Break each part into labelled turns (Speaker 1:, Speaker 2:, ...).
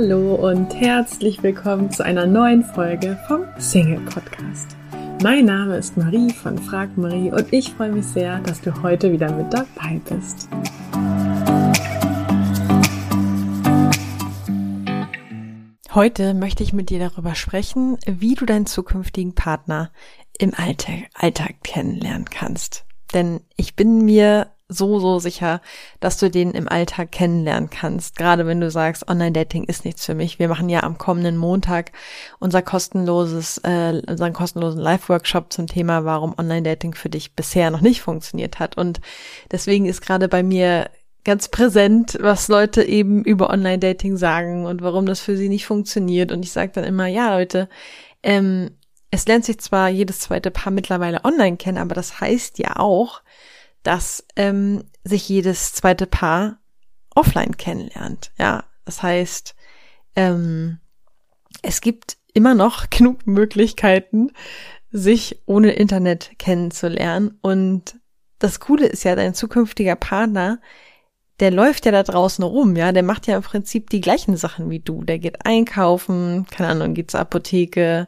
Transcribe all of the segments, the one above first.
Speaker 1: Hallo und herzlich willkommen zu einer neuen Folge vom Single Podcast. Mein Name ist Marie von Frag Marie und ich freue mich sehr, dass du heute wieder mit dabei bist. Heute möchte ich mit dir darüber sprechen, wie du deinen zukünftigen Partner im Alltag, Alltag kennenlernen kannst. Denn ich bin mir so, so sicher, dass du den im Alltag kennenlernen kannst. Gerade wenn du sagst, Online-Dating ist nichts für mich. Wir machen ja am kommenden Montag unser kostenloses, äh, unseren kostenlosen Live-Workshop zum Thema, warum Online-Dating für dich bisher noch nicht funktioniert hat. Und deswegen ist gerade bei mir ganz präsent, was Leute eben über Online-Dating sagen und warum das für sie nicht funktioniert. Und ich sage dann immer, ja, Leute, ähm, es lernt sich zwar jedes zweite Paar mittlerweile online kennen, aber das heißt ja auch, dass ähm, sich jedes zweite Paar offline kennenlernt. Ja, das heißt, ähm, es gibt immer noch genug Möglichkeiten, sich ohne Internet kennenzulernen. Und das Coole ist ja, dein zukünftiger Partner, der läuft ja da draußen rum, ja, der macht ja im Prinzip die gleichen Sachen wie du. Der geht einkaufen, keine Ahnung, geht zur Apotheke,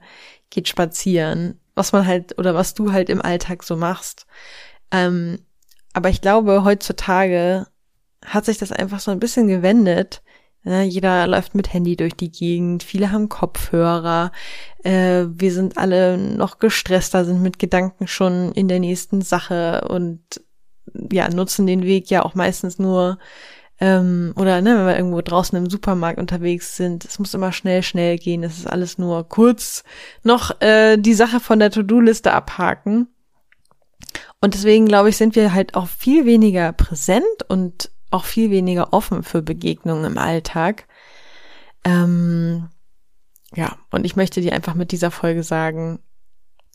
Speaker 1: geht spazieren, was man halt oder was du halt im Alltag so machst. Ähm, aber ich glaube, heutzutage hat sich das einfach so ein bisschen gewendet. Ja, jeder läuft mit Handy durch die Gegend, viele haben Kopfhörer, äh, wir sind alle noch gestresster, sind mit Gedanken schon in der nächsten Sache und ja, nutzen den Weg ja auch meistens nur ähm, oder ne, wenn wir irgendwo draußen im Supermarkt unterwegs sind, es muss immer schnell, schnell gehen, es ist alles nur kurz noch äh, die Sache von der To-Do-Liste abhaken. Und deswegen, glaube ich, sind wir halt auch viel weniger präsent und auch viel weniger offen für Begegnungen im Alltag. Ähm, ja, und ich möchte dir einfach mit dieser Folge sagen,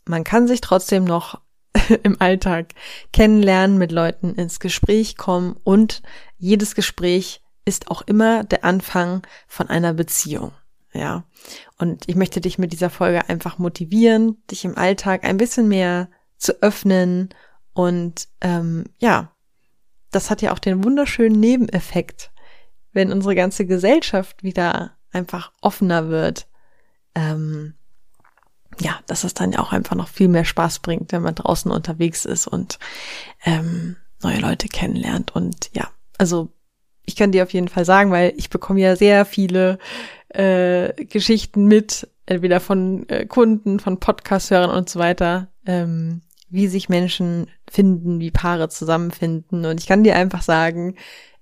Speaker 1: man kann sich trotzdem noch im Alltag kennenlernen, mit Leuten ins Gespräch kommen und jedes Gespräch ist auch immer der Anfang von einer Beziehung. Ja. Und ich möchte dich mit dieser Folge einfach motivieren, dich im Alltag ein bisschen mehr zu öffnen und ähm, ja, das hat ja auch den wunderschönen Nebeneffekt, wenn unsere ganze Gesellschaft wieder einfach offener wird. Ähm, ja, dass es dann ja auch einfach noch viel mehr Spaß bringt, wenn man draußen unterwegs ist und ähm, neue Leute kennenlernt. Und ja, also ich kann dir auf jeden Fall sagen, weil ich bekomme ja sehr viele äh, Geschichten mit, entweder von äh, Kunden, von Podcast-Hörern und so weiter, ähm, wie sich Menschen finden, wie Paare zusammenfinden. Und ich kann dir einfach sagen,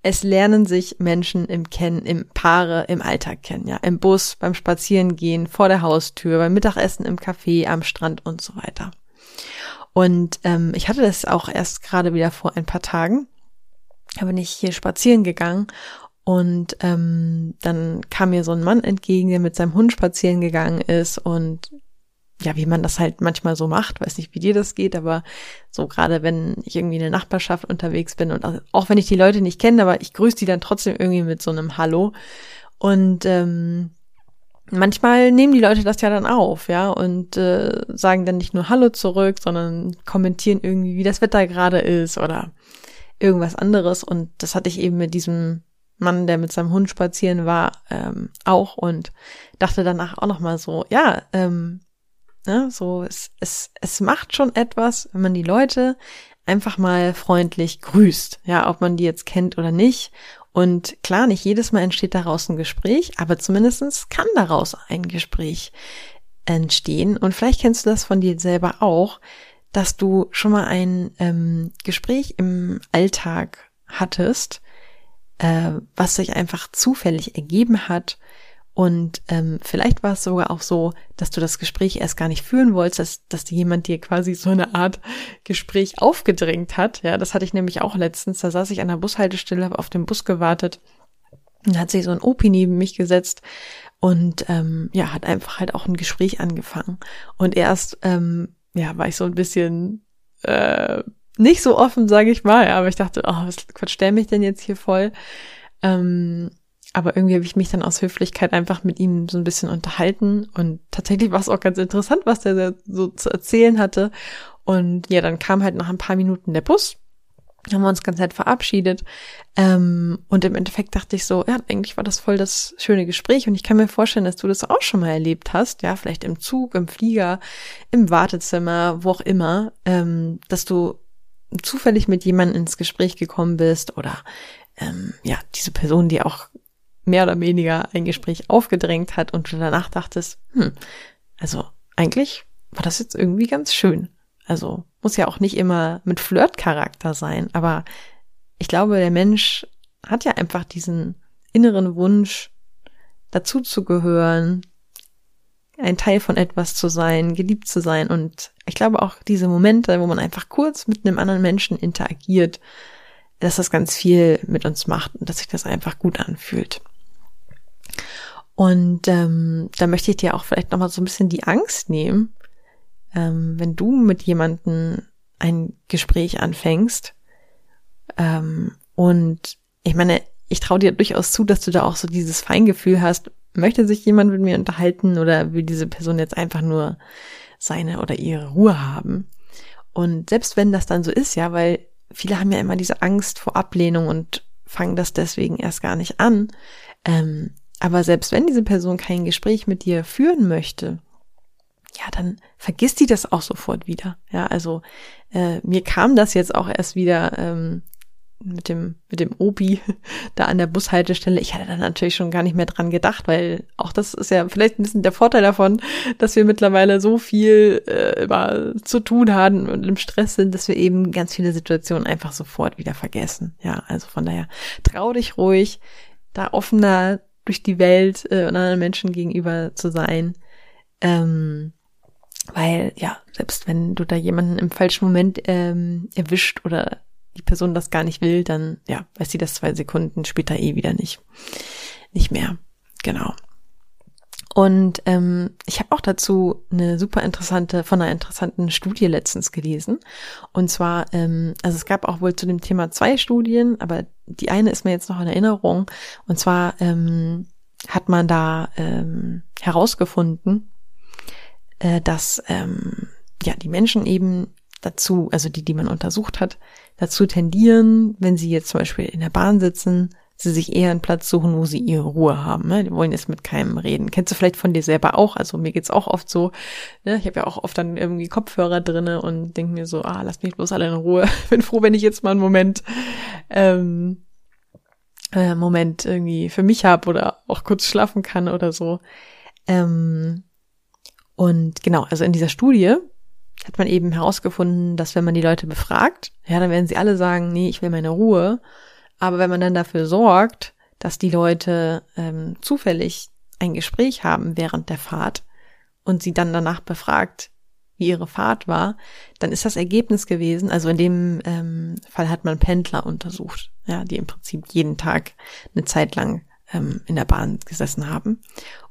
Speaker 1: es lernen sich Menschen im Kennen, im Paare, im Alltag kennen, ja, im Bus, beim Spazierengehen, vor der Haustür, beim Mittagessen im Café, am Strand und so weiter. Und ähm, ich hatte das auch erst gerade wieder vor ein paar Tagen. Da bin ich hier spazieren gegangen und ähm, dann kam mir so ein Mann entgegen, der mit seinem Hund spazieren gegangen ist und ja, wie man das halt manchmal so macht, weiß nicht, wie dir das geht, aber so gerade wenn ich irgendwie in der Nachbarschaft unterwegs bin und auch wenn ich die Leute nicht kenne, aber ich grüße die dann trotzdem irgendwie mit so einem Hallo. Und ähm, manchmal nehmen die Leute das ja dann auf, ja, und äh, sagen dann nicht nur Hallo zurück, sondern kommentieren irgendwie, wie das Wetter gerade ist oder irgendwas anderes. Und das hatte ich eben mit diesem Mann, der mit seinem Hund spazieren war, ähm, auch und dachte danach auch nochmal so, ja, ähm, Ne? So, es, es, es macht schon etwas, wenn man die Leute einfach mal freundlich grüßt. Ja, ob man die jetzt kennt oder nicht. Und klar, nicht jedes Mal entsteht daraus ein Gespräch, aber zumindestens kann daraus ein Gespräch entstehen. Und vielleicht kennst du das von dir selber auch, dass du schon mal ein ähm, Gespräch im Alltag hattest, äh, was sich einfach zufällig ergeben hat und ähm, vielleicht war es sogar auch so, dass du das Gespräch erst gar nicht führen wolltest, dass, dass jemand dir quasi so eine Art Gespräch aufgedrängt hat. Ja, das hatte ich nämlich auch letztens. Da saß ich an der Bushaltestelle, habe auf den Bus gewartet. Und hat sich so ein Opi neben mich gesetzt und ähm, ja, hat einfach halt auch ein Gespräch angefangen. Und erst ähm, ja, war ich so ein bisschen äh, nicht so offen, sage ich mal, aber ich dachte, oh, was, was stell mich denn jetzt hier voll? Ähm, aber irgendwie habe ich mich dann aus Höflichkeit einfach mit ihm so ein bisschen unterhalten und tatsächlich war es auch ganz interessant, was der so zu erzählen hatte. Und ja, dann kam halt nach ein paar Minuten der Bus haben wir uns ganz nett verabschiedet. Ähm, und im Endeffekt dachte ich so, ja, eigentlich war das voll das schöne Gespräch. Und ich kann mir vorstellen, dass du das auch schon mal erlebt hast, ja, vielleicht im Zug, im Flieger, im Wartezimmer, wo auch immer, ähm, dass du zufällig mit jemandem ins Gespräch gekommen bist oder ähm, ja, diese Person, die auch mehr oder weniger ein Gespräch aufgedrängt hat und du danach dachtest, hm, also eigentlich war das jetzt irgendwie ganz schön. Also muss ja auch nicht immer mit Flirtcharakter sein, aber ich glaube, der Mensch hat ja einfach diesen inneren Wunsch, dazu zu gehören, ein Teil von etwas zu sein, geliebt zu sein. Und ich glaube auch diese Momente, wo man einfach kurz mit einem anderen Menschen interagiert, dass das ganz viel mit uns macht und dass sich das einfach gut anfühlt. Und ähm, da möchte ich dir auch vielleicht nochmal so ein bisschen die Angst nehmen, ähm, wenn du mit jemandem ein Gespräch anfängst. Ähm, und ich meine, ich traue dir durchaus zu, dass du da auch so dieses Feingefühl hast, möchte sich jemand mit mir unterhalten oder will diese Person jetzt einfach nur seine oder ihre Ruhe haben? Und selbst wenn das dann so ist, ja, weil viele haben ja immer diese Angst vor Ablehnung und fangen das deswegen erst gar nicht an. Ähm, aber selbst wenn diese Person kein Gespräch mit dir führen möchte, ja, dann vergisst die das auch sofort wieder. Ja, also äh, mir kam das jetzt auch erst wieder ähm, mit dem mit dem Obi da an der Bushaltestelle. Ich hatte da natürlich schon gar nicht mehr dran gedacht, weil auch das ist ja vielleicht ein bisschen der Vorteil davon, dass wir mittlerweile so viel äh, immer zu tun haben und im Stress sind, dass wir eben ganz viele Situationen einfach sofort wieder vergessen. Ja, also von daher trau dich ruhig, da offener durch die Welt äh, und anderen Menschen gegenüber zu sein. Ähm, weil, ja, selbst wenn du da jemanden im falschen Moment ähm, erwischt oder die Person das gar nicht will, dann, ja, weiß sie das zwei Sekunden später eh wieder nicht. Nicht mehr. Genau. Und ähm, ich habe auch dazu eine super interessante, von einer interessanten Studie letztens gelesen. Und zwar, ähm, also es gab auch wohl zu dem Thema zwei Studien, aber die eine ist mir jetzt noch in Erinnerung. Und zwar ähm, hat man da ähm, herausgefunden, äh, dass ähm, ja die Menschen eben dazu, also die, die man untersucht hat, dazu tendieren, wenn sie jetzt zum Beispiel in der Bahn sitzen, sie sich eher einen Platz suchen, wo sie ihre Ruhe haben. Ne? Die wollen jetzt mit keinem reden. Kennst du vielleicht von dir selber auch? Also mir geht's auch oft so. Ne? Ich habe ja auch oft dann irgendwie Kopfhörer drinne und denke mir so, ah, lass mich bloß alle in Ruhe. Bin froh, wenn ich jetzt mal einen Moment, ähm, äh, Moment irgendwie für mich habe oder auch kurz schlafen kann oder so. Ähm, und genau, also in dieser Studie hat man eben herausgefunden, dass wenn man die Leute befragt, ja, dann werden sie alle sagen, nee, ich will meine Ruhe. Aber wenn man dann dafür sorgt, dass die Leute ähm, zufällig ein Gespräch haben während der Fahrt und sie dann danach befragt, wie ihre Fahrt war, dann ist das Ergebnis gewesen, also in dem ähm, Fall hat man Pendler untersucht, ja, die im Prinzip jeden Tag eine Zeit lang ähm, in der Bahn gesessen haben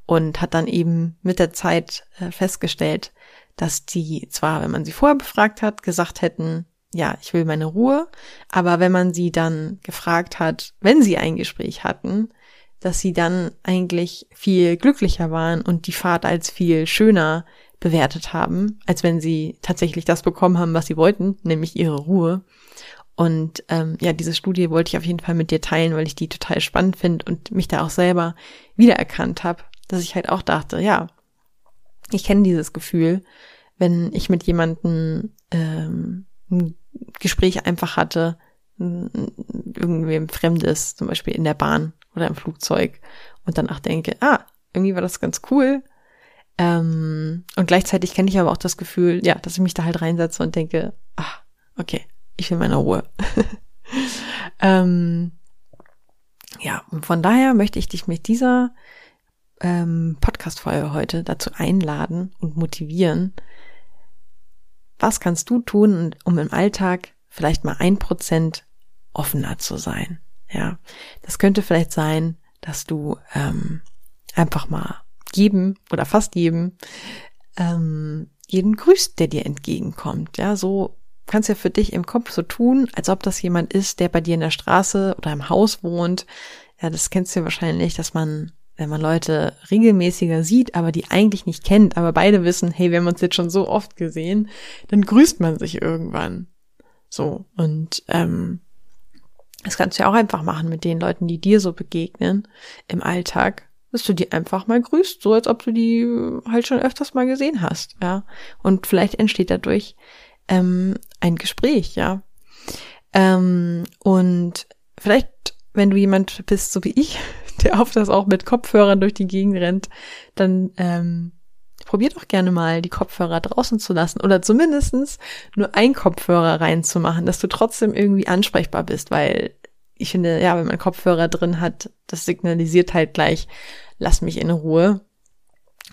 Speaker 1: und hat dann eben mit der Zeit äh, festgestellt, dass die zwar, wenn man sie vorher befragt hat, gesagt hätten, ja, ich will meine Ruhe, aber wenn man sie dann gefragt hat, wenn sie ein Gespräch hatten, dass sie dann eigentlich viel glücklicher waren und die Fahrt als viel schöner bewertet haben, als wenn sie tatsächlich das bekommen haben, was sie wollten, nämlich ihre Ruhe. Und ähm, ja, diese Studie wollte ich auf jeden Fall mit dir teilen, weil ich die total spannend finde und mich da auch selber wiedererkannt habe, dass ich halt auch dachte, ja, ich kenne dieses Gefühl, wenn ich mit jemandem ähm, ein Gespräch einfach hatte, irgendwem Fremdes, zum Beispiel in der Bahn oder im Flugzeug und danach denke, ah, irgendwie war das ganz cool. Ähm, und gleichzeitig kenne ich aber auch das Gefühl, ja, dass ich mich da halt reinsetze und denke, ah, okay, ich will meine Ruhe. ähm, ja, und von daher möchte ich dich mit dieser ähm, Podcast-Folge heute dazu einladen und motivieren. Was kannst du tun, um im Alltag vielleicht mal ein Prozent offener zu sein? Ja, das könnte vielleicht sein, dass du ähm, einfach mal jedem oder fast jedem ähm, jeden grüßt, der dir entgegenkommt. Ja, so kannst ja für dich im Kopf so tun, als ob das jemand ist, der bei dir in der Straße oder im Haus wohnt. Ja, das kennst du ja wahrscheinlich, dass man wenn man Leute regelmäßiger sieht, aber die eigentlich nicht kennt, aber beide wissen, hey, wir haben uns jetzt schon so oft gesehen, dann grüßt man sich irgendwann. So, und ähm, das kannst du ja auch einfach machen mit den Leuten, die dir so begegnen im Alltag, dass du die einfach mal grüßt, so als ob du die halt schon öfters mal gesehen hast, ja. Und vielleicht entsteht dadurch ähm, ein Gespräch, ja. Ähm, und vielleicht, wenn du jemand bist, so wie ich, der oft das auch mit Kopfhörern durch die Gegend rennt, dann ähm, probier doch gerne mal, die Kopfhörer draußen zu lassen oder zumindestens nur ein Kopfhörer reinzumachen, dass du trotzdem irgendwie ansprechbar bist, weil ich finde, ja, wenn man Kopfhörer drin hat, das signalisiert halt gleich, lass mich in Ruhe.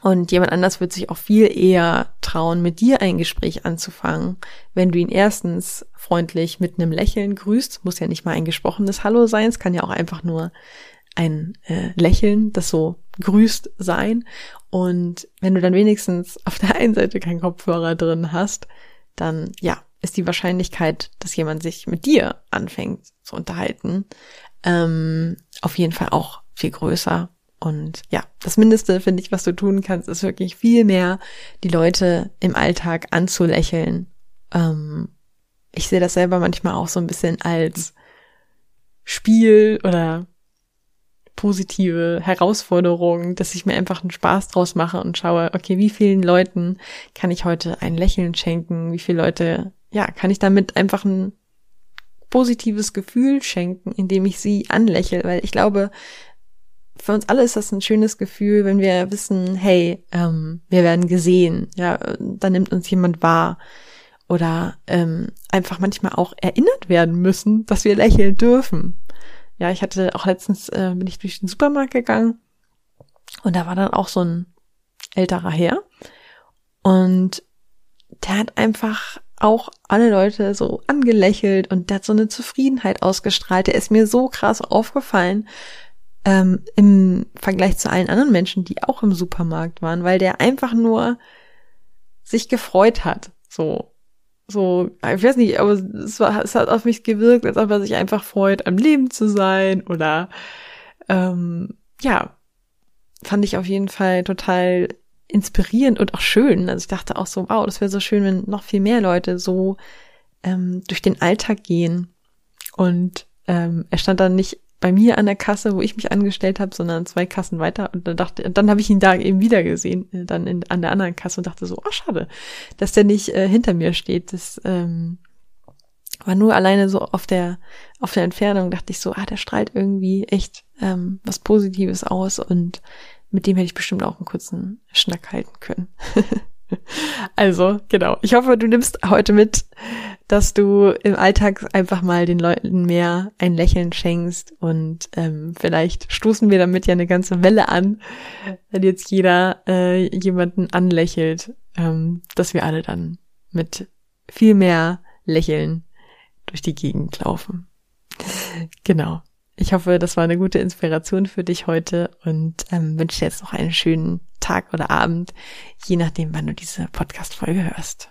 Speaker 1: Und jemand anders wird sich auch viel eher trauen, mit dir ein Gespräch anzufangen, wenn du ihn erstens freundlich mit einem Lächeln grüßt. Muss ja nicht mal ein gesprochenes Hallo sein, es kann ja auch einfach nur ein äh, Lächeln, das so grüßt sein. Und wenn du dann wenigstens auf der einen Seite keinen Kopfhörer drin hast, dann ja, ist die Wahrscheinlichkeit, dass jemand sich mit dir anfängt zu unterhalten, ähm, auf jeden Fall auch viel größer. Und ja, das Mindeste, finde ich, was du tun kannst, ist wirklich viel mehr die Leute im Alltag anzulächeln. Ähm, ich sehe das selber manchmal auch so ein bisschen als Spiel oder positive Herausforderung, dass ich mir einfach einen Spaß draus mache und schaue, okay, wie vielen Leuten kann ich heute ein Lächeln schenken? Wie viele Leute, ja, kann ich damit einfach ein positives Gefühl schenken, indem ich sie anlächle? Weil ich glaube, für uns alle ist das ein schönes Gefühl, wenn wir wissen, hey, ähm, wir werden gesehen, ja, da nimmt uns jemand wahr oder ähm, einfach manchmal auch erinnert werden müssen, dass wir lächeln dürfen. Ja, ich hatte auch letztens, äh, bin ich durch den Supermarkt gegangen und da war dann auch so ein älterer Herr und der hat einfach auch alle Leute so angelächelt und der hat so eine Zufriedenheit ausgestrahlt. Der ist mir so krass aufgefallen ähm, im Vergleich zu allen anderen Menschen, die auch im Supermarkt waren, weil der einfach nur sich gefreut hat. So, so, ich weiß nicht, aber es, war, es hat auf mich gewirkt, als ob er sich einfach freut, am Leben zu sein oder ähm, ja, fand ich auf jeden Fall total inspirierend und auch schön. Also ich dachte auch so, wow, das wäre so schön, wenn noch viel mehr Leute so ähm, durch den Alltag gehen. Und ähm, er stand dann nicht bei mir an der Kasse, wo ich mich angestellt habe, sondern zwei Kassen weiter. Und dann dachte, dann habe ich ihn da eben wieder gesehen, äh, dann in, an der anderen Kasse und dachte so, oh schade, dass der nicht äh, hinter mir steht. Das ähm, war nur alleine so auf der auf der Entfernung dachte ich so, ah, der strahlt irgendwie echt ähm, was Positives aus und mit dem hätte ich bestimmt auch einen kurzen Schnack halten können. also genau, ich hoffe, du nimmst heute mit dass du im Alltag einfach mal den Leuten mehr ein Lächeln schenkst und ähm, vielleicht stoßen wir damit ja eine ganze Welle an, wenn jetzt jeder äh, jemanden anlächelt, ähm, dass wir alle dann mit viel mehr Lächeln durch die Gegend laufen. Genau. Ich hoffe, das war eine gute Inspiration für dich heute und ähm, wünsche dir jetzt noch einen schönen Tag oder Abend, je nachdem, wann du diese Podcast-Folge hörst.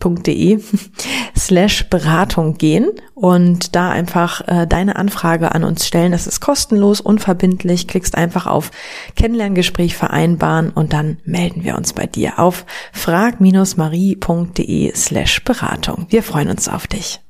Speaker 1: www.ccc.de slash Beratung gehen und da einfach äh, deine Anfrage an uns stellen. Das ist kostenlos, unverbindlich. Klickst einfach auf Kennenlerngespräch vereinbaren und dann melden wir uns bei dir auf frag-marie.de slash Beratung. Wir freuen uns auf dich.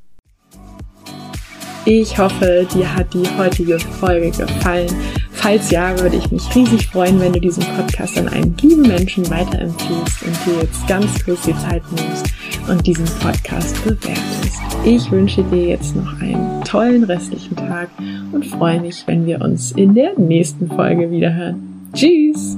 Speaker 2: Ich hoffe, dir hat die heutige Folge gefallen. Falls ja, würde ich mich riesig freuen, wenn du diesen Podcast an einen lieben Menschen weiterempfiehlst und dir jetzt ganz kurz die Zeit nimmst und diesen Podcast bewertest. Ich wünsche dir jetzt noch einen tollen restlichen Tag und freue mich, wenn wir uns in der nächsten Folge wiederhören. Tschüss!